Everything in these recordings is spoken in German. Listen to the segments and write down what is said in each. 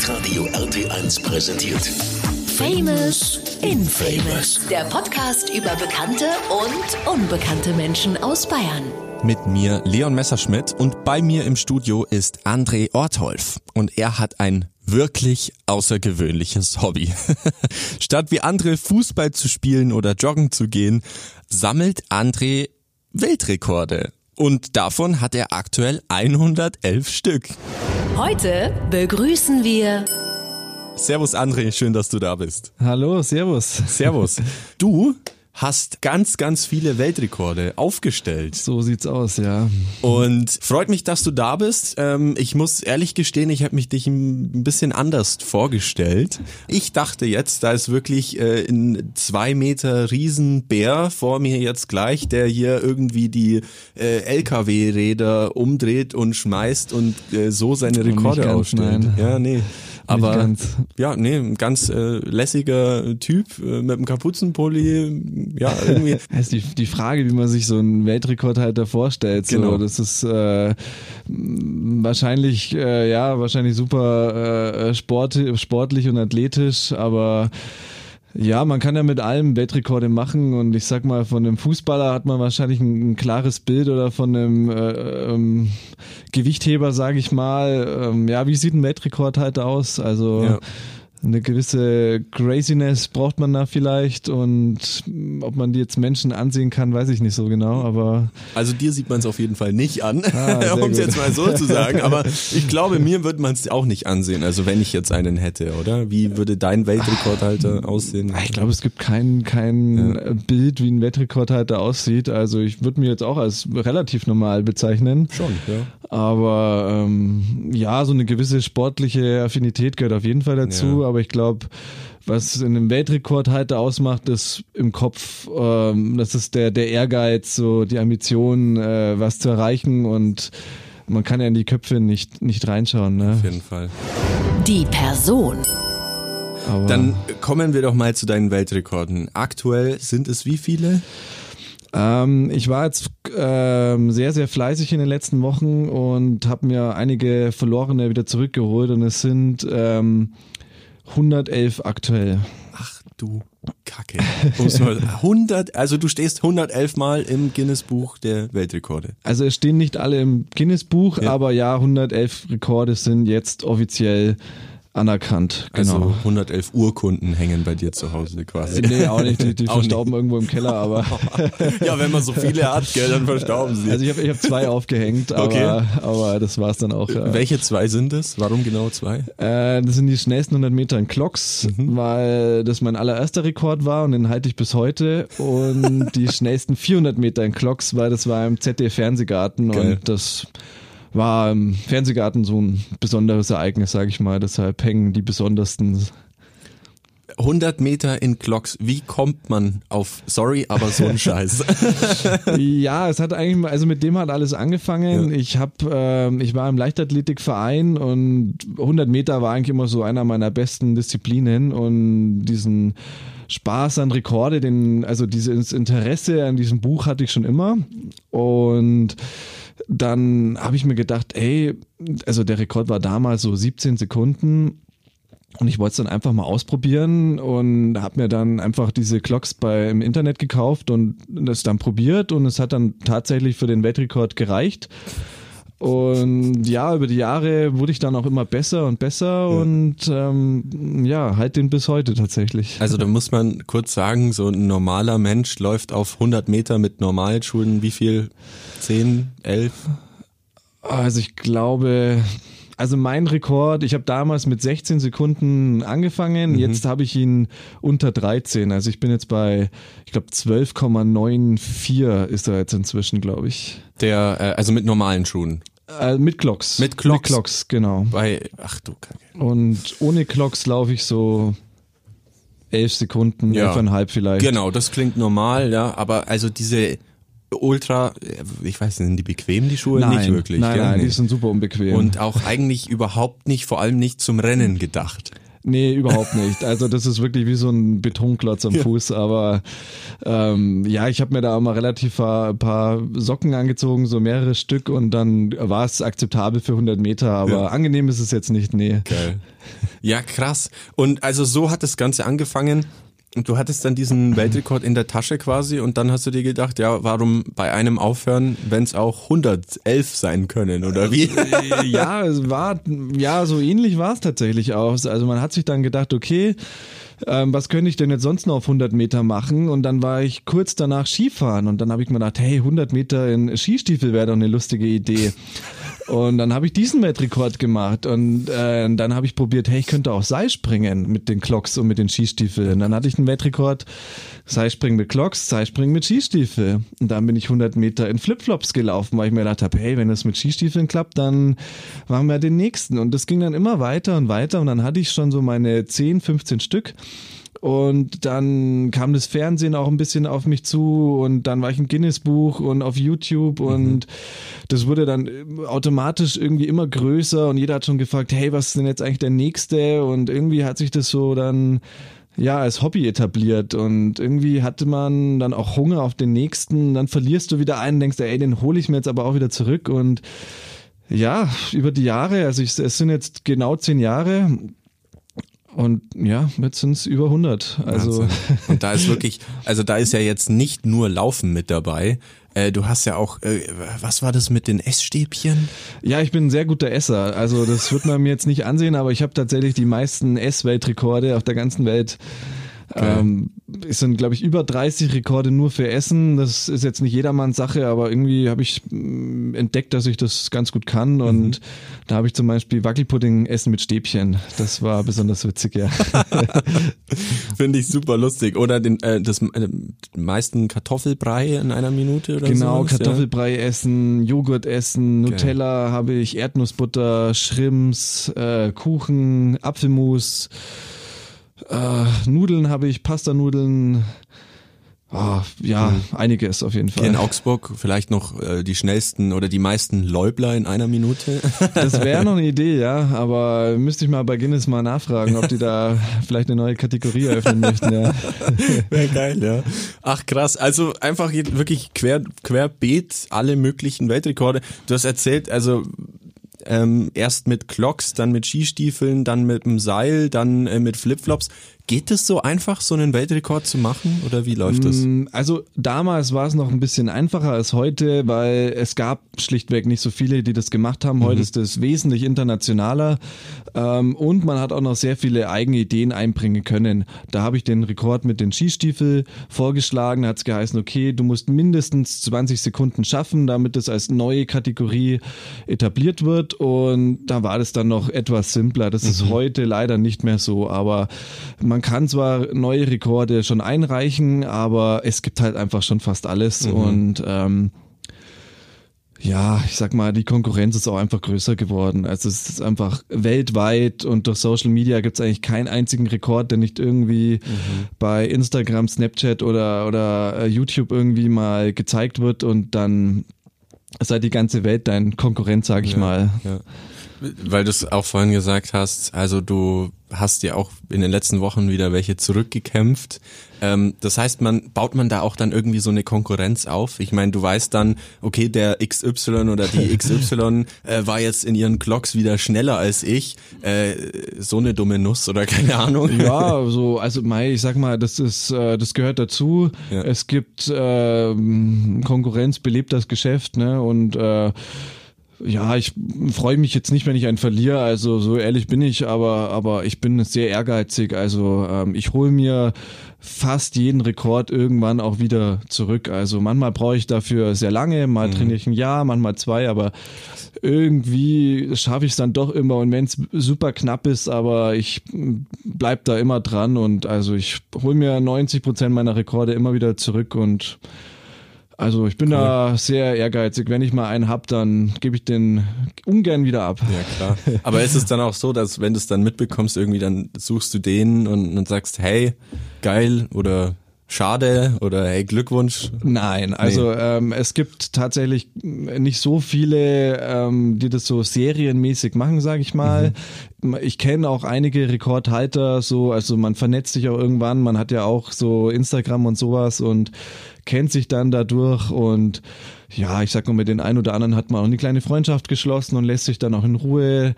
Hitradio RT1 präsentiert. Famous Infamous. Der Podcast über bekannte und unbekannte Menschen aus Bayern. Mit mir Leon Messerschmidt und bei mir im Studio ist André Ortholf und er hat ein wirklich außergewöhnliches Hobby. Statt wie andere Fußball zu spielen oder joggen zu gehen, sammelt André Weltrekorde. Und davon hat er aktuell 111 Stück. Heute begrüßen wir Servus André, schön, dass du da bist. Hallo, Servus. Servus. Du hast ganz, ganz viele Weltrekorde aufgestellt. So sieht's aus, ja. Und freut mich, dass du da bist. Ähm, ich muss ehrlich gestehen, ich habe mich dich ein bisschen anders vorgestellt. Ich dachte jetzt, da ist wirklich äh, ein zwei Meter Riesenbär vor mir jetzt gleich, der hier irgendwie die äh, LKW-Räder umdreht und schmeißt und äh, so seine Rekorde aufstellt. Ja, nee. Aber ja, nee, ein ganz äh, lässiger Typ äh, mit einem Kapuzenpulli. Ja, irgendwie. Das ist die, die Frage, wie man sich so einen Weltrekordhalter vorstellt. So, Genau. Das ist äh, wahrscheinlich, äh, ja, wahrscheinlich super äh, Sport, sportlich und athletisch, aber ja, man kann ja mit allem Weltrekorde machen und ich sag mal, von einem Fußballer hat man wahrscheinlich ein, ein klares Bild oder von einem äh, ähm, Gewichtheber, sage ich mal. Ähm, ja, wie sieht ein Weltrekordhalter aus? Also Ja. Eine gewisse Craziness braucht man da vielleicht und ob man die jetzt Menschen ansehen kann, weiß ich nicht so genau, aber Also dir sieht man es auf jeden Fall nicht an, Ah, um es jetzt mal so zu sagen. Aber ich glaube, mir würde man es auch nicht ansehen. Also wenn ich jetzt einen hätte, oder? Wie würde dein Weltrekordhalter aussehen? ich glaube, es gibt kein, kein Ja. Bild, wie ein Weltrekordhalter aussieht. Also ich würde mir jetzt auch als relativ normal bezeichnen. Schon, ja. Aber ähm, ja, so eine gewisse sportliche Affinität gehört auf jeden Fall dazu. Ja. Aber ich glaube, was in einem Weltrekordhalter ausmacht, ist im Kopf, ähm, das ist der, der Ehrgeiz, so die Ambition, äh, was zu erreichen und man kann ja in die Köpfe nicht, nicht reinschauen. Ne? Auf jeden Fall. die Person. Aber Dann kommen wir doch mal zu deinen Weltrekorden. Aktuell sind es wie viele? Ähm, ich war jetzt ähm, sehr, sehr fleißig in den letzten Wochen und habe mir einige verlorene wieder zurückgeholt und es sind ähm, 111 aktuell. Ach du Kacke. Um's mal- 100, also du stehst 111 Mal im Guinness-Buch der Weltrekorde. Also es stehen nicht alle im Guinness-Buch, Ja. aber ja, 111 Rekorde sind jetzt offiziell anerkannt. Genau. Also 111 Urkunden hängen bei dir zu Hause quasi. nee, auch nicht, die, die Auch verstauben irgendwo im Keller, aber ja, wenn man so viele hat, gell, dann verstauben sie. also ich habe ich hab zwei aufgehängt, aber, Okay. aber das war's dann auch. Welche zwei sind es? Warum genau zwei? Äh, das sind die schnellsten 100 Meter in Clocks, Mhm. weil das mein allererster Rekord war und den halte ich bis heute. Und die schnellsten 400 Meter in Clocks, weil das war im ZDF Fernsehgarten Geil. und das war im Fernsehgarten so ein besonderes Ereignis, sage ich mal. Deshalb hängen die besondersten. 100 Meter in Clocks. Wie kommt man auf, sorry, aber so ein Scheiß? ja, es hat eigentlich, also mit dem hat alles angefangen. Ja. Ich habe, ähm, ich war im Leichtathletikverein und 100 Meter war eigentlich immer so einer meiner besten Disziplinen und diesen Spaß an Rekorde, den, also dieses Interesse an diesem Buch hatte ich schon immer und dann habe ich mir gedacht, ey, also der Rekord war damals so 17 Sekunden und ich wollte es dann einfach mal ausprobieren und habe mir dann einfach diese Clocks bei, im Internet gekauft und das dann probiert und es hat dann tatsächlich für den Weltrekord gereicht. Und ja, über die Jahre wurde ich dann auch immer besser und besser und ähm, ja, halt den bis heute tatsächlich. Also da muss man kurz sagen, so ein normaler Mensch läuft auf 100 Meter mit Normalschuhen wie viel? 10, 11? Also ich glaube, also mein Rekord, ich habe damals mit 16 Sekunden angefangen, jetzt habe ich ihn unter 13. Also ich bin jetzt bei, ich glaube 12,94 ist er jetzt inzwischen, glaube ich. Der, äh, also mit normalen Schuhen. Äh, mit Clocks. Mit Clocks. Mit Clocks, genau. Bei, ach du Kacke. Und ohne Clocks laufe ich so elf Sekunden, Ja. elfeinhalb vielleicht. Genau, das klingt normal, ja, aber also diese Ultra, ich weiß nicht, sind die bequem, die Schuhe? Nein, nicht wirklich. nein, nein, Nee. die sind super unbequem. Und auch eigentlich überhaupt nicht, vor allem nicht zum Rennen gedacht. Nee, überhaupt nicht. Also das ist wirklich wie so ein Betonklotz am Fuß. Aber ähm, ja, ich habe mir da auch mal relativ ein paar Socken angezogen, so mehrere Stück und dann war es akzeptabel für 100 Meter. Aber Ja. angenehm ist es jetzt nicht, nee. Geil. Ja, krass. Und also so hat das Ganze angefangen. Und du hattest dann diesen Weltrekord in der Tasche quasi und dann hast du dir gedacht, ja, warum bei einem aufhören, wenn es auch 111 sein können, oder wie? ja, es war, ja, so ähnlich war es tatsächlich auch. Also man hat sich dann gedacht, okay, ähm, was könnte ich denn jetzt sonst noch auf 100 Meter machen? Und dann war ich kurz danach Skifahren und dann habe ich mir gedacht, hey, 100 Meter in Skistiefel wäre doch eine lustige Idee. Und dann habe ich diesen Weltrekord gemacht und äh, dann habe ich probiert, hey, ich könnte auch Seil springen mit den Clocks und mit den Skistiefeln. Dann hatte ich einen Weltrekord, Seilspringen mit Clocks, Seilspringen mit Skistiefel. Und dann bin ich 100 Meter in Flipflops gelaufen, weil ich mir gedacht habe, hey, wenn das mit Skistiefeln klappt, dann machen wir den nächsten. Und das ging dann immer weiter und weiter und dann hatte ich schon so meine 10, 15 Stück. Und dann kam das Fernsehen auch ein bisschen auf mich zu und dann war ich im Guinness-Buch und auf YouTube und das wurde dann automatisch irgendwie immer größer und jeder hat schon gefragt, hey, was ist denn jetzt eigentlich der nächste? Und irgendwie hat sich das so dann ja, als Hobby etabliert und irgendwie hatte man dann auch Hunger auf den nächsten, dann verlierst du wieder einen, denkst, ey, den hole ich mir jetzt aber auch wieder zurück. Und ja, über die Jahre, also ich, es sind jetzt genau zehn Jahre und ja, jetzt sind es über 100. Also. Und da ist wirklich, also da ist ja jetzt nicht nur Laufen mit dabei. Äh, du hast ja auch, äh, was war das mit den Essstäbchen? ja, ich bin ein sehr guter Esser. Also das wird man mir jetzt nicht ansehen, aber ich habe tatsächlich die meisten Ess-Weltrekorde auf der ganzen Welt. Ähm, es sind, glaube ich, über 30 Rekorde nur für Essen. Das ist jetzt nicht jedermanns Sache, aber irgendwie habe ich mm, entdeckt, dass ich das ganz gut kann. Und da habe ich zum Beispiel Wackelpudding essen mit Stäbchen. Das war besonders witzig, ja. Finde ich super lustig. Oder den, äh, das äh, meisten Kartoffelbrei in einer Minute oder Genau, sowas, Kartoffelbrei essen, Joghurt essen, Nutella habe ich, Erdnussbutter, Shrimps, äh, Kuchen, Apfelmus, äh, Nudeln habe ich, Pastanudeln. Oh, ja, einiges auf jeden Ja. Hier in Fall. Augsburg vielleicht noch äh, die schnellsten oder die meisten Läubler in einer Minute. Das wäre noch eine Idee, ja, aber müsste ich mal bei Guinness mal nachfragen, ob die da vielleicht eine neue Kategorie eröffnen möchten. Ja. Wäre geil, ja. Ach krass, also einfach wirklich quer, querbeet alle möglichen Weltrekorde. Du hast erzählt, also ähm, erst mit Clocks, dann mit Skistiefeln, dann mit dem Seil, dann äh, mit Flipflops. Geht es so einfach, so einen Weltrekord zu machen oder wie läuft das? Mm, Also damals war es noch ein bisschen einfacher als heute, weil es gab schlichtweg nicht so viele, die das gemacht haben. Heute ist es wesentlich internationaler ähm, und man hat auch noch sehr viele eigene Ideen einbringen können. Da habe ich den Rekord mit den Skistiefel vorgeschlagen, da hat es geheißen, okay, du musst mindestens 20 Sekunden schaffen, damit es als neue Kategorie etabliert wird und da war das dann noch etwas simpler. Das ist heute leider nicht mehr so, aber man kann zwar neue Rekorde schon einreichen, aber es gibt halt einfach schon fast alles und ähm, ja, ich sag mal, die Konkurrenz ist auch einfach größer geworden. Also es ist einfach weltweit und durch Social Media gibt es eigentlich keinen einzigen Rekord, der nicht irgendwie bei Instagram, Snapchat oder, oder äh, YouTube irgendwie mal gezeigt wird und dann halt die ganze Welt dein Konkurrent, sag ich mal. Ja. Weil du es auch vorhin gesagt hast, also du hast ja auch in den letzten Wochen wieder welche zurückgekämpft. Ähm, das heißt, man baut man da auch dann irgendwie so eine Konkurrenz auf. Ich meine, du weißt dann, okay, der XY oder die XY äh, war jetzt in ihren Clocks wieder schneller als ich. Äh, so eine dumme Nuss oder keine Ahnung. Ja, so, also Mai, ich sag mal, das ist, äh, das gehört dazu. Ja. Es gibt ähm, Konkurrenz, belebt das Geschäft, ne? Und äh, ja, ich freue mich jetzt nicht, wenn ich einen verliere, also so ehrlich bin ich, aber, aber ich bin sehr ehrgeizig. Also ähm, ich hole mir fast jeden Rekord irgendwann auch wieder zurück. Also manchmal brauche ich dafür sehr lange, mal trainiere ich ein Jahr, manchmal zwei, aber irgendwie schaffe ich es dann doch immer. Und wenn es super knapp ist, aber ich bleib da immer dran. Und also ich hole mir 90 Prozent meiner Rekorde immer wieder zurück. Und also ich bin da sehr ehrgeizig. Wenn ich mal einen hab, dann gebe ich den ungern wieder ab. Ja, klar. Aber ist es dann auch so, dass wenn du es dann mitbekommst, irgendwie dann suchst du den und, und sagst, hey, geil oder schade oder hey, Glückwunsch? Nein, also ähm, es gibt tatsächlich nicht so viele, ähm, die das so serienmäßig machen, sage ich mal. Mhm. Ich kenne auch einige Rekordhalter, so, also man vernetzt sich auch irgendwann, man hat ja auch so Instagram und sowas und kennt sich dann dadurch und ja, ich sag mal, mit den einen oder anderen hat man auch eine kleine Freundschaft geschlossen und lässt sich dann auch in Ruhe.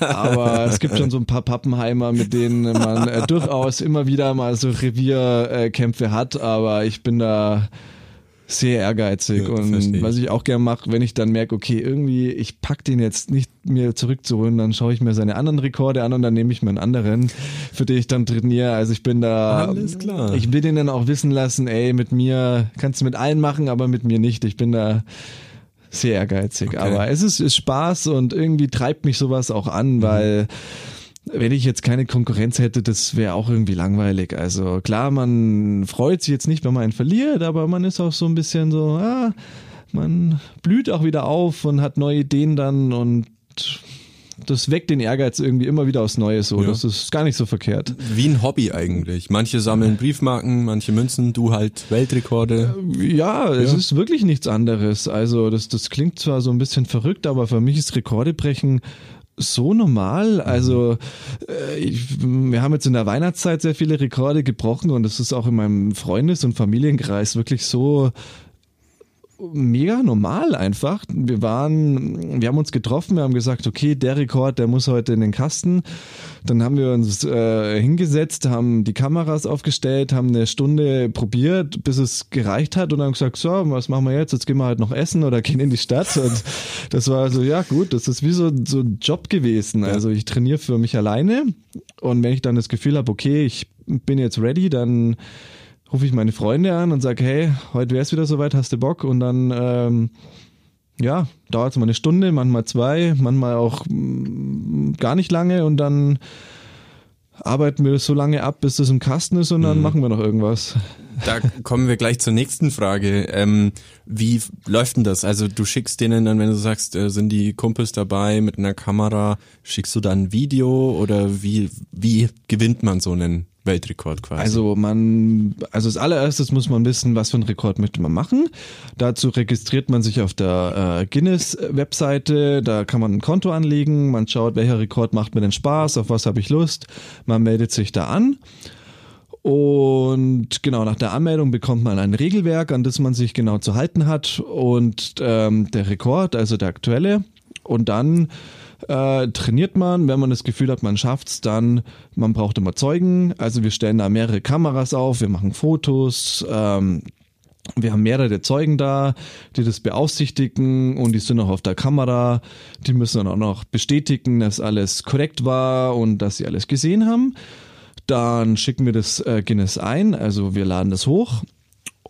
Aber es gibt schon so ein paar Pappenheimer, mit denen man äh, durchaus immer wieder mal so Revierkämpfe hat, aber ich bin da sehr ehrgeizig ja, und was ich auch gerne mache, wenn ich dann merke, okay, irgendwie ich pack den jetzt nicht mir zurückzuholen, dann schaue ich mir seine anderen Rekorde an und dann nehme ich mir einen anderen, für den ich dann trainiere. Also ich bin da, alles klar. Ich will den dann auch wissen lassen, ey, mit mir kannst du mit allen machen, aber mit mir nicht. Ich bin da sehr ehrgeizig, okay. aber es ist, ist Spaß und irgendwie treibt mich sowas auch an, mhm. weil wenn ich jetzt keine Konkurrenz hätte, das wäre auch irgendwie langweilig. Also klar, man freut sich jetzt nicht, wenn man einen verliert, aber man ist auch so ein bisschen so, ah, man blüht auch wieder auf und hat neue Ideen dann und das weckt den Ehrgeiz irgendwie immer wieder aufs Neue so. Ja. Das ist gar nicht so verkehrt. Wie ein Hobby eigentlich. Manche sammeln Briefmarken, manche Münzen, du halt Weltrekorde. Ja, es ja. ist wirklich nichts anderes. Also das, das klingt zwar so ein bisschen verrückt, aber für mich ist Rekordebrechen so normal. Also äh, ich, wir haben jetzt in der Weihnachtszeit sehr viele Rekorde gebrochen und das ist auch in meinem Freundes- und Familienkreis wirklich so mega normal einfach. Wir waren, wir haben uns getroffen, wir haben gesagt, okay, der Rekord, der muss heute in den Kasten. Dann haben wir uns äh, hingesetzt, haben die Kameras aufgestellt, haben eine Stunde probiert, bis es gereicht hat und haben gesagt, so, was machen wir jetzt? Jetzt gehen wir halt noch essen oder gehen in die Stadt. Und das war so, ja gut, das ist wie so, so ein Job gewesen. Also ich trainiere für mich alleine und wenn ich dann das Gefühl habe, okay, ich bin jetzt ready, dann rufe ich meine Freunde an und sage, hey, heute wäre es wieder soweit, hast du Bock? Und dann, ähm, ja, dauert es mal eine Stunde, manchmal zwei, manchmal auch mh, mm, gar nicht lange und dann arbeiten wir so lange ab, bis es im Kasten ist und dann mhm. machen wir noch irgendwas. Da kommen wir gleich zur nächsten Frage. Ähm, wie läuft denn das? Also du schickst denen dann, wenn du sagst, äh, sind die Kumpels dabei mit einer Kamera, schickst du dann ein Video oder wie, wie gewinnt man so einen Weltrekord quasi. Also man, also als allererstes muss man wissen, was für einen Rekord möchte man machen. Dazu registriert man sich auf der äh, Guinness-Webseite, da kann man ein Konto anlegen, man schaut, welcher Rekord macht mir denn Spaß, auf was habe ich Lust, man meldet sich da an. Und genau, nach der Anmeldung bekommt man ein Regelwerk, an das man sich genau zu halten hat und ähm, der Rekord, also der aktuelle. Und dann äh, trainiert man, wenn man das Gefühl hat, man schafft's, dann man braucht immer Zeugen. Also wir stellen da mehrere Kameras auf, wir machen Fotos. Ähm, wir haben mehrere Zeugen da, die das beaufsichtigen und die sind auch auf der Kamera. Die müssen dann auch noch bestätigen, dass alles korrekt war und dass sie alles gesehen haben. Dann schicken wir das äh, Guinness ein, also wir laden das hoch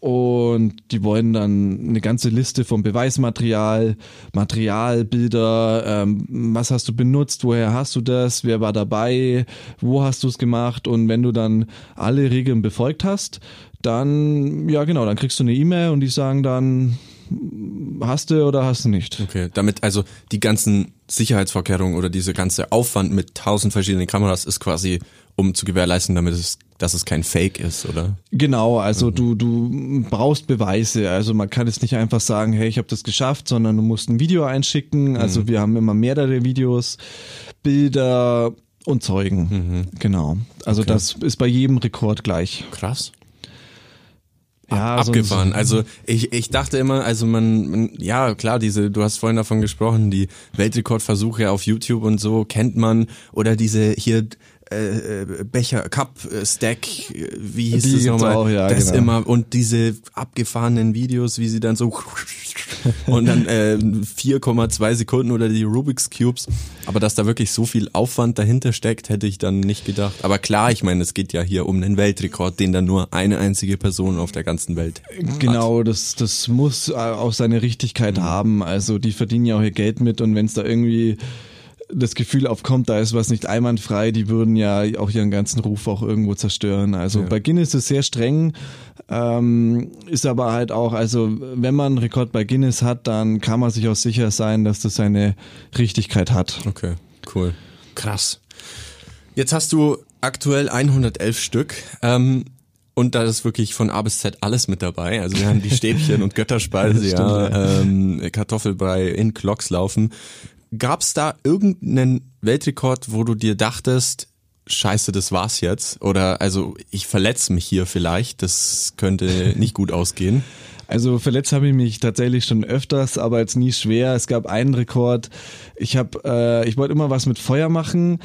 und die wollen dann eine ganze Liste von Beweismaterial, Material, Bilder, ähm, was hast du benutzt, woher hast du das, wer war dabei, wo hast du es gemacht und wenn du dann alle Regeln befolgt hast, dann, ja genau, dann kriegst du eine E-Mail und die sagen dann, hast du oder hast du nicht. Okay, damit also die ganzen Sicherheitsvorkehrungen oder diese ganze Aufwand mit tausend verschiedenen Kameras ist quasi, um zu gewährleisten, damit es dass es kein Fake ist, oder? Genau, also mhm. du, du brauchst Beweise. Also man kann jetzt nicht einfach sagen, hey, ich habe das geschafft, sondern du musst ein Video einschicken. Also mhm. wir haben immer mehrere Videos, Bilder und Zeugen. Mhm. Genau. Also okay. das ist bei jedem Rekord gleich. Krass. Ja, abgefahren. Also ich, ich dachte immer, also man, man, ja klar, diese, du hast vorhin davon gesprochen, die Weltrekordversuche auf YouTube und so kennt man oder diese hier äh, äh, Becher, Cup, äh, Stack, wie hieß Die das nochmal? Auch, ja, das genau. immer und diese abgefahrenen Videos, wie sie dann so und dann äh, 4,2 Sekunden oder die Rubik's Cubes. Aber dass da wirklich so viel Aufwand dahinter steckt, hätte ich dann nicht gedacht. Aber klar, ich meine, es geht ja hier um den Weltrekord, den dann nur eine einzige Person auf der ganzen Welt. Genau, das das muss auch seine Richtigkeit mhm. haben. Also die verdienen ja auch ihr Geld mit und wenn es da irgendwie das Gefühl aufkommt, da ist was nicht einwandfrei, die würden ja auch ihren ganzen Ruf auch irgendwo zerstören. Also ja. bei Guinness ist es sehr streng, ähm, ist aber halt auch, also wenn man einen Rekord bei Guinness hat, dann kann man sich auch sicher sein, dass das seine Richtigkeit hat. Okay, cool. Krass. Jetzt hast du aktuell 111 Stück. Ähm, Und da ist wirklich von A bis Z alles mit dabei. Also wir haben die Stäbchen und Götterspeise, ja, ähm, Kartoffelbrei in Glocks laufen. Gab's da irgendeinen Weltrekord, wo du dir dachtest, scheiße, das war's jetzt? Oder also ich verletze mich hier vielleicht, das könnte nicht gut ausgehen. Also verletzt habe ich mich tatsächlich schon öfters, aber jetzt nie schwer. Es gab einen Rekord. Ich habe, äh, ich wollte immer was mit Feuer machen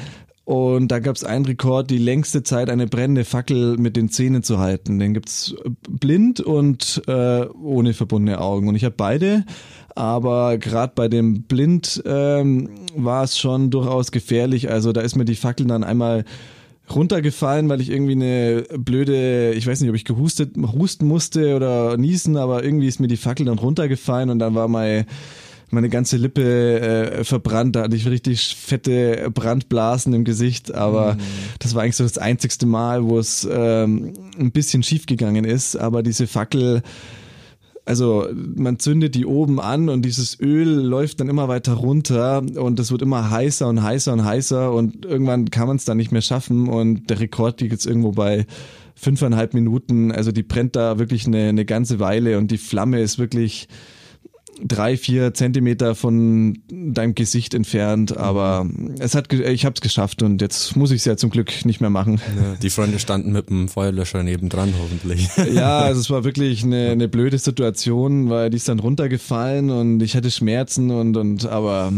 und da gab es einen Rekord, die längste Zeit eine brennende Fackel mit den Zähnen zu halten. Den gibt's blind und äh, ohne verbundene Augen. Und ich habe beide, aber gerade bei dem Blind ähm, war es schon durchaus gefährlich. Also da ist mir die Fackel dann einmal runtergefallen, weil ich irgendwie eine blöde, ich weiß nicht, ob ich gehustet, husten musste oder niesen, aber irgendwie ist mir die Fackel dann runtergefallen und dann war mein meine ganze Lippe äh, verbrannt, da hatte ich richtig fette Brandblasen im Gesicht, aber mhm. das war eigentlich so das einzigste Mal, wo es ähm, ein bisschen schief gegangen ist, aber diese Fackel also man zündet die oben an und dieses Öl läuft dann immer weiter runter und es wird immer heißer und heißer und heißer und irgendwann kann man es dann nicht mehr schaffen und der Rekord liegt jetzt irgendwo bei fünfeinhalb Minuten. Also die brennt da wirklich eine, eine ganze Weile und die Flamme ist wirklich drei, vier Zentimeter von deinem Gesicht entfernt, aber es hat, ich habe es geschafft und jetzt muss ich es ja zum Glück nicht mehr machen. Ja, die Freunde standen mit dem Feuerlöscher nebendran hoffentlich. Ja, also es war wirklich eine, eine blöde Situation, weil die ist dann runtergefallen und ich hatte Schmerzen und und aber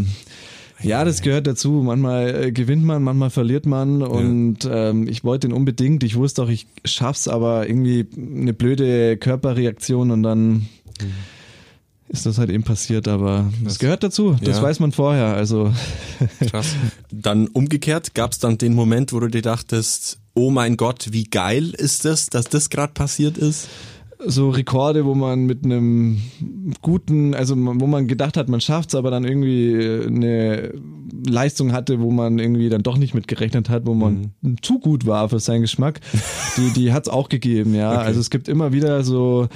ja, das gehört dazu. Manchmal äh, gewinnt man, manchmal verliert man und ja. ähm, ich wollte ihn unbedingt. Ich wusste auch, ich schaff's, aber irgendwie eine blöde Körperreaktion und dann mhm ist das halt eben passiert, aber das, das gehört dazu, das ja. weiß man vorher, also. Krass. Dann umgekehrt, gab es dann den Moment, wo du dir dachtest, oh mein Gott, wie geil ist das, dass das gerade passiert ist? So Rekorde, wo man mit einem guten, also wo man gedacht hat, man schafft's, aber dann irgendwie eine Leistung hatte, wo man irgendwie dann doch nicht mitgerechnet hat, wo man mhm. zu gut war für seinen Geschmack, die, die hat's auch gegeben, ja. Okay. Also es gibt immer wieder so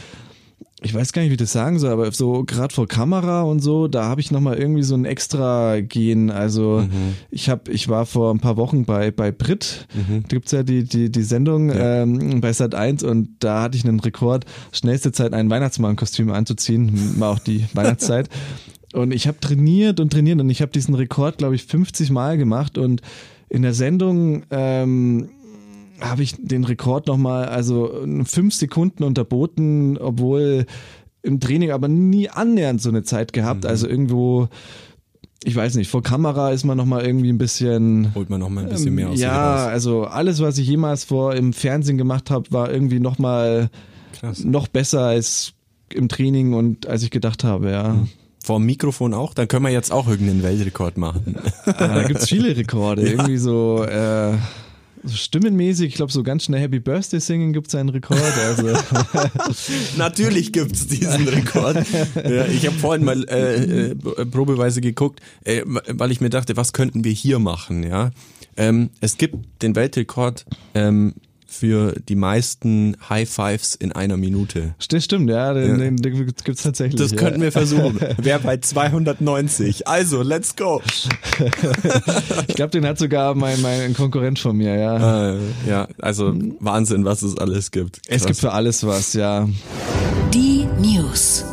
ich weiß gar nicht, wie ich das sagen soll, aber so gerade vor Kamera und so, da habe ich nochmal irgendwie so ein extra Gehen. Also mhm. ich habe, ich war vor ein paar Wochen bei, bei Brit, mhm. da gibt's ja die, die, die Sendung ja. ähm, bei Sat 1 und da hatte ich einen Rekord, schnellste Zeit ein Weihnachtsmannkostüm anzuziehen, war auch die Weihnachtszeit. Und ich habe trainiert und trainiert und ich habe diesen Rekord, glaube ich, 50 Mal gemacht und in der Sendung ähm, habe ich den Rekord nochmal, also fünf Sekunden unterboten, obwohl im Training aber nie annähernd so eine Zeit gehabt. Mhm. Also irgendwo, ich weiß nicht, vor Kamera ist man nochmal irgendwie ein bisschen. Holt man nochmal ein bisschen mehr aus. Ja, also alles, was ich jemals vor im Fernsehen gemacht habe, war irgendwie nochmal noch besser als im Training und als ich gedacht habe, ja. Mhm vor dem Mikrofon auch? Dann können wir jetzt auch irgendeinen Weltrekord machen. Ah, da gibt's viele Rekorde. Ja. Irgendwie so, äh, so stimmenmäßig, ich glaube, so ganz schnell Happy Birthday singen gibt es einen Rekord. Also. Natürlich gibt es diesen Rekord. Ja, ich habe vorhin mal äh, äh, probeweise geguckt, äh, weil ich mir dachte, was könnten wir hier machen? Ja, ähm, es gibt den Weltrekord ähm, für die meisten High Fives in einer Minute. Das stimmt, ja, den, ja. den, den gibt's tatsächlich. Das ja. könnten wir versuchen. Wer bei 290. Also, let's go. ich glaube, den hat sogar mein, mein Konkurrent von mir, ja. Äh, ja, also Wahnsinn, was es alles gibt. Krass. Es gibt für alles was, ja. Die News.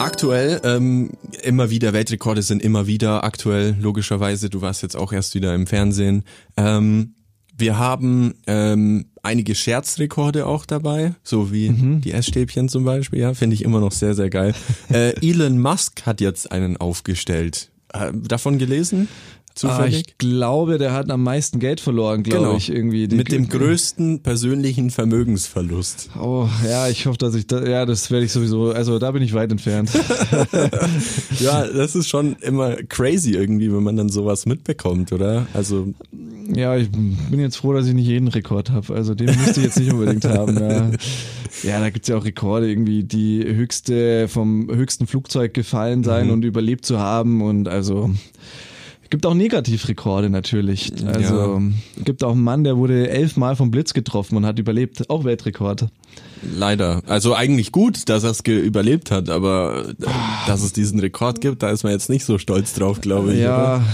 Aktuell ähm, immer wieder, Weltrekorde sind immer wieder aktuell, logischerweise. Du warst jetzt auch erst wieder im Fernsehen. Ähm, wir haben ähm, einige Scherzrekorde auch dabei, so wie mhm. die Essstäbchen zum Beispiel, ja, finde ich immer noch sehr, sehr geil. äh, Elon Musk hat jetzt einen aufgestellt. Äh, davon gelesen? Zufällig? Ah, ich glaube, der hat am meisten Geld verloren, glaube genau. ich irgendwie. Die Mit dem größten persönlichen Vermögensverlust. Oh, ja, ich hoffe, dass ich da, ja, das werde ich sowieso, also da bin ich weit entfernt. ja, das ist schon immer crazy irgendwie, wenn man dann sowas mitbekommt, oder? Also. Ja, ich bin jetzt froh, dass ich nicht jeden Rekord habe. Also den müsste ich jetzt nicht unbedingt haben. Ja, ja da gibt's ja auch Rekorde, irgendwie die höchste vom höchsten Flugzeug gefallen sein mhm. und überlebt zu haben und also Gibt auch Negativrekorde natürlich. Also ja. gibt auch einen Mann, der wurde elfmal vom Blitz getroffen und hat überlebt. Auch Weltrekord. Leider. Also eigentlich gut, dass er es überlebt hat, aber äh, dass es diesen Rekord gibt, da ist man jetzt nicht so stolz drauf, glaube ich. Ja, oder?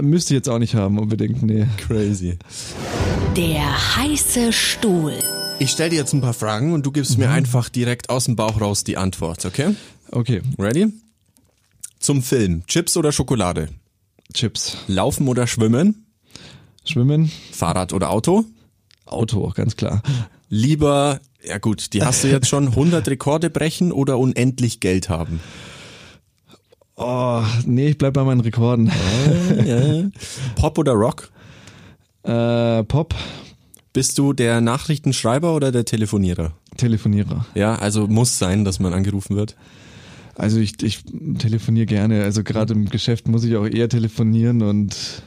Müsste ich jetzt auch nicht haben unbedingt. Nee. Crazy. Der heiße Stuhl. Ich stelle dir jetzt ein paar Fragen und du gibst mir einfach direkt aus dem Bauch raus die Antwort, okay? Okay, Ready? Zum Film. Chips oder Schokolade? Chips. Laufen oder schwimmen? Schwimmen, Fahrrad oder Auto? Auto, ganz klar. Lieber, ja gut, die hast du jetzt schon, 100 Rekorde brechen oder unendlich Geld haben? Oh, nee, ich bleib bei meinen Rekorden. Pop oder Rock? Äh, Pop, Bist du der Nachrichtenschreiber oder der Telefonierer? Telefonierer. Ja, also muss sein, dass man angerufen wird. Also ich, ich telefoniere gerne. Also gerade im Geschäft muss ich auch eher telefonieren und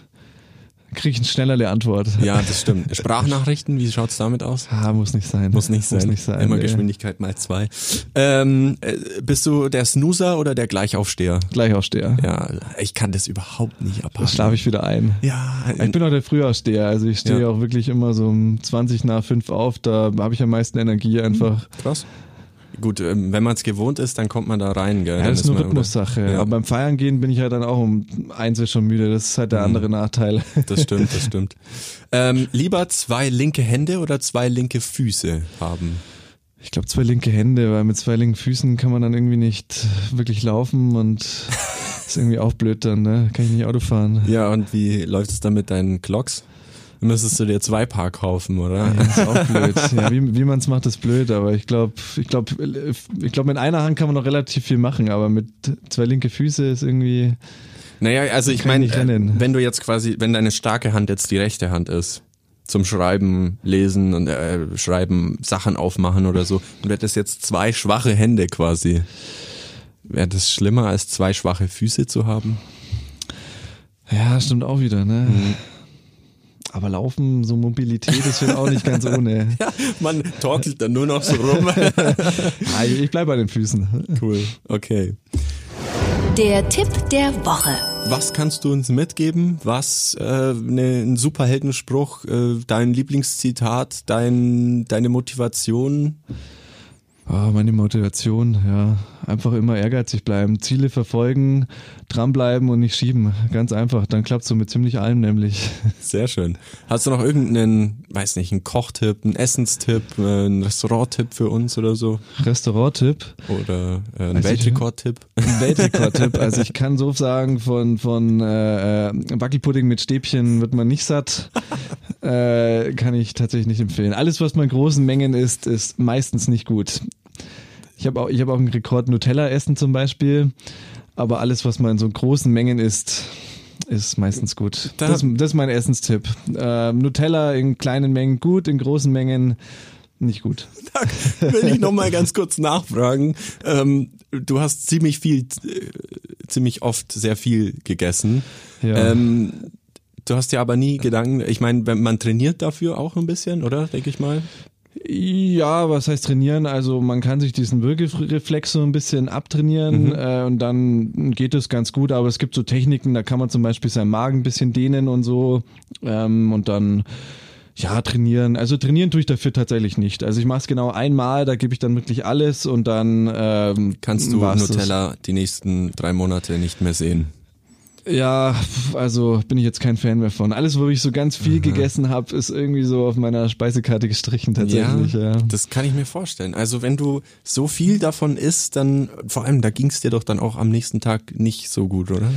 kriege ich eine schnellere Antwort. Ja, das stimmt. Sprachnachrichten, wie schaut's damit aus? Ah, muss nicht sein. Muss nicht sein. Muss nicht sein. Immer nee. Geschwindigkeit mal zwei. Ähm, äh, bist du der Snoozer oder der Gleichaufsteher? Gleichaufsteher. Ja, ich kann das überhaupt nicht Da abhaken. schlafe ich wieder ein. Ja, Ich bin auch der Frühaufsteher. Also ich stehe Ja. auch wirklich immer so um 20 nach 5 auf. Da habe ich am meisten Energie einfach. krass. Gut, ähm, wenn man es gewohnt ist, dann kommt man da rein, gell? Ja, das ist nur man- Rhythmussache. Ja. Aber beim Feiern gehen bin ich ja dann auch um eins schon müde. Das ist halt Mhm. der andere Nachteil. Das stimmt, das stimmt. Ähm, lieber zwei linke Hände oder zwei linke Füße haben? Ich glaube zwei linke Hände, weil mit zwei linken Füßen kann man dann irgendwie nicht wirklich laufen und ist irgendwie auch blöd dann, ne? Kann ich nicht Auto fahren. Ja, und wie läuft es dann mit deinen Clocks? Müsstest du dir zwei Paar kaufen, oder? Ja, ist auch blöd. Ja, wie, wie man es macht, ist blöd, aber ich glaube, ich glaube, ich glaube, mit einer Hand kann man noch relativ viel machen, aber mit zwei linke Füße ist irgendwie. Naja, also ich meine, rennen. wenn du jetzt quasi, wenn deine starke Hand jetzt die rechte Hand ist, zum Schreiben, Lesen und äh, Schreiben, Sachen aufmachen oder so, und du hättest jetzt zwei schwache Hände quasi, wäre das schlimmer als zwei schwache Füße zu haben? Ja, stimmt auch wieder, ne? Aber Laufen, so Mobilität ist schon auch nicht ganz ohne. Ja, man torkelt dann nur noch so rum. Ich bleib bei den Füßen. cool, okay. Der Tipp der Woche. Was kannst du uns mitgeben? Was äh, ne, ein Superheldenspruch, äh, dein Lieblingszitat, dein, deine Motivation? Ah, meine Motivation, ja. Einfach immer ehrgeizig bleiben, Ziele verfolgen, dranbleiben und nicht schieben. Ganz einfach. Dann klappt so mit ziemlich allem nämlich. Sehr schön. Hast du noch irgendeinen, weiß nicht, einen Kochtipp, einen Essenstipp, äh, einen Restauranttipp für uns oder so? Restaurant-Tipp. Oder äh, einen Also Weltrekordtipp? Ein Weltrekordtipp. Also ich kann so sagen, von, von äh, äh, Wackelpudding mit Stäbchen wird man nicht satt. Äh, kann ich tatsächlich nicht empfehlen. Alles, was man in großen Mengen isst, ist meistens nicht gut. Ich habe auch, ich hab auch einen Rekord Nutella essen zum Beispiel. Aber alles, was man in so großen Mengen isst, ist meistens gut. Da- Das, das ist mein Essenstipp. Äh, Nutella in kleinen Mengen gut, in großen Mengen nicht gut. Da will ich nochmal ganz kurz nachfragen. Ähm, du hast ziemlich viel, äh, ziemlich oft sehr viel gegessen. Ja. Ähm, du hast ja aber nie Gedanken, ich meine, man trainiert dafür auch ein bisschen, oder? Denke ich mal. Ja, was heißt trainieren? Also man kann sich diesen Würgereflex so ein bisschen abtrainieren äh, und dann geht es ganz gut. Aber es gibt so Techniken, da kann man zum Beispiel seinen Magen ein bisschen dehnen und so ähm, und dann ja trainieren. Also trainieren tue ich dafür tatsächlich nicht. Also ich mache es genau einmal, da gebe ich dann wirklich alles und dann ähm, Kannst du war's das. Nutella die nächsten drei Monate nicht mehr sehen? Ja, also bin ich jetzt kein Fan mehr von. Alles, wo ich so ganz viel gegessen habe, ist irgendwie so auf meiner Speisekarte gestrichen tatsächlich. Ja, das kann ich mir vorstellen. Also wenn du so viel davon isst, dann vor allem, da ging es dir doch dann auch am nächsten Tag nicht so gut, oder?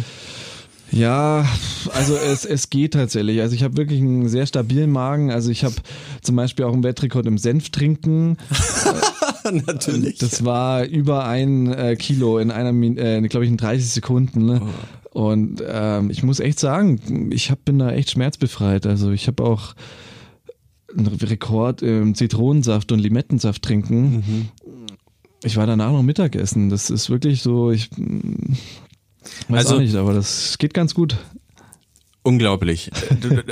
Ja, also es, es geht tatsächlich. Also ich habe wirklich einen sehr stabilen Magen. Also ich habe zum Beispiel auch einen Weltrekord im Senf trinken. Natürlich. Das war über ein äh, Kilo in einer, äh, glaube ich, in 30 Sekunden. Ne? Und ähm, ich muss echt sagen, ich hab, bin da echt schmerzbefreit. Also ich habe auch einen Rekord im Zitronensaft und Limettensaft trinken. Ich war danach noch Mittagessen. Das ist wirklich so, ich mm, weiß Also- auch nicht, aber das geht ganz gut. Unglaublich. Du-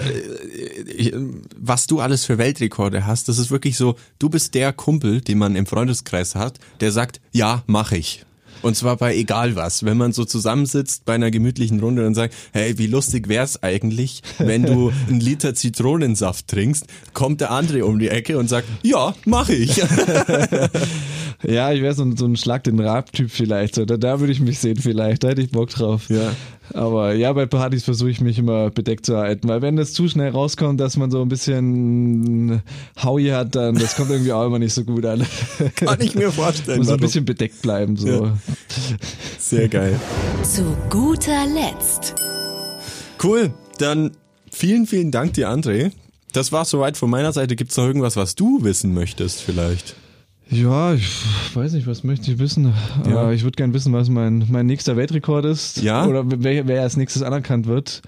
ich- Was du alles für Weltrekorde hast, das ist wirklich so, du bist der Kumpel, den man im Freundeskreis hat, der sagt, ja, mach ich. Und zwar bei egal was. Wenn man so zusammensitzt bei einer gemütlichen Runde und sagt, hey, wie lustig wär's eigentlich, wenn du einen Liter Zitronensaft trinkst, kommt der andere um die Ecke und sagt, ja, mach ich. Ja, ich wäre so, ein- so ein Schlag den Rab-Typ vielleicht. So, da, da würde ich mich sehen vielleicht. Da hätte ich Bock drauf. Ja. Aber ja, bei Partys versuche ich mich immer bedeckt zu halten. Weil wenn das zu schnell rauskommt, dass man so ein bisschen Howie hat, dann das kommt irgendwie auch immer nicht so gut an. Kann ich mir vorstellen. Muss so ein bisschen bedeckt bleiben. So. Ja. Sehr geil. Zu guter Letzt. Cool. Dann vielen, vielen Dank dir, André. Das war soweit von meiner Seite. Gibt es noch irgendwas, was du wissen möchtest vielleicht? Ja, ich weiß nicht, was möchte ich wissen. Ja. Ich würde gern wissen, was mein, mein nächster Weltrekord ist. Ja? Oder wer, wer als nächstes anerkannt wird.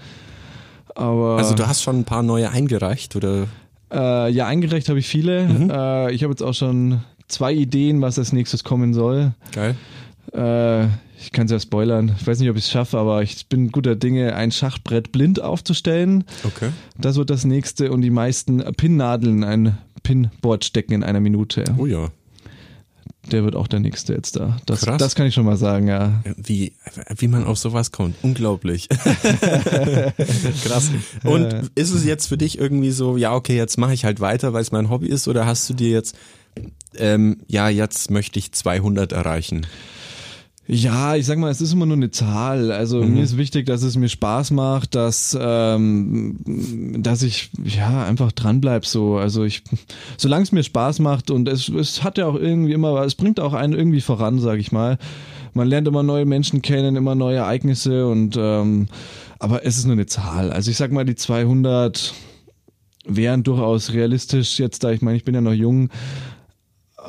Aber Also du hast schon ein paar neue eingereicht oder? äh, ja, eingereicht habe ich viele. Mhm. Äh, ich habe jetzt auch schon zwei Ideen, was als nächstes kommen soll. Geil. Äh, ich kann es ja spoilern. Ich weiß nicht, ob ich es schaffe, aber ich bin guter Dinge, ein Schachbrett blind aufzustellen. Okay. Das wird das nächste und die meisten Pinnadeln, ein Pinboard stecken in einer Minute. Oh ja. Der wird auch der nächste jetzt da. Das, Krass. das kann ich schon mal sagen, ja. Wie, wie man auf sowas kommt. Unglaublich. Krass. Und ist es jetzt für dich irgendwie so, ja, okay, jetzt mache ich halt weiter, weil es mein Hobby ist, oder hast du dir jetzt, ähm, ja, jetzt möchte ich 200 erreichen? Ja, ich sag mal, es ist immer nur eine Zahl. Also Mhm. mir ist wichtig, dass es mir Spaß macht, dass ähm, dass ich ja einfach dranbleib so. Also ich, solange es mir Spaß macht und es, es hat ja auch irgendwie immer, es bringt auch einen irgendwie voran, sag ich mal. Man lernt immer neue Menschen kennen, immer neue Ereignisse und ähm, aber es ist nur eine Zahl. Also ich sag mal, die 200 wären durchaus realistisch jetzt, da ich meine, ich bin ja noch jung.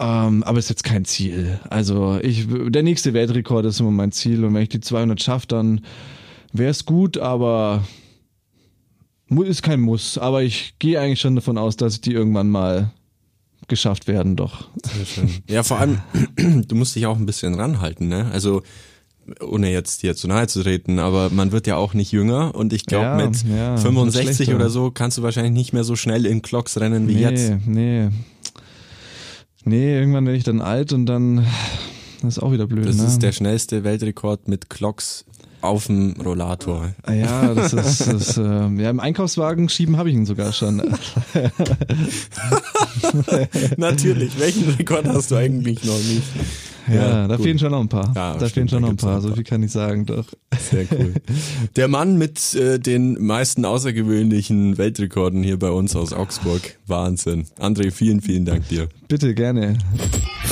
Ähm, aber ist jetzt kein Ziel. Also ich, der nächste Weltrekord ist immer mein Ziel und wenn ich die 200 schaffe, dann wäre es gut, aber ist kein Muss. Aber ich gehe eigentlich schon davon aus, dass die irgendwann mal geschafft werden, doch. Sehr schön. Ja, vor allem, du musst dich auch ein bisschen ranhalten, ne? Also, ohne jetzt dir zu nahe zu treten, aber man wird ja auch nicht jünger und ich glaube Ja, mit ja, wird 65 schlechter. oder so kannst du wahrscheinlich nicht mehr so schnell in Clocks rennen wie nee, jetzt. nee. Nee, irgendwann werde ich dann alt und dann das ist auch wieder blöd. Das ne? ist der schnellste Weltrekord mit Clocks auf dem Rollator. Ah Ja, das ist, das, äh, ja, im Einkaufswagen schieben habe ich ihn sogar schon. Natürlich. Welchen Rekord hast du eigentlich noch nicht? Ja, da gut. fehlen schon noch ein paar. Ja, da stimmt, fehlen schon noch ein paar, ein so paar. viel kann ich sagen, doch. Sehr cool. Der Mann mit äh, den meisten außergewöhnlichen Weltrekorden hier bei uns aus Augsburg. Wahnsinn. André, vielen, vielen Dank dir. Bitte, gerne.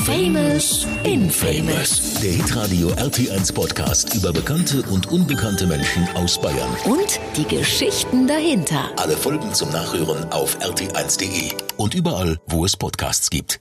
Famous in Famous. Famous. Der Hitradio RT1 Podcast über bekannte und unbekannte Menschen aus Bayern. Und die Geschichten dahinter. Alle Folgen zum Nachhören auf rt1.de und überall, wo es Podcasts gibt.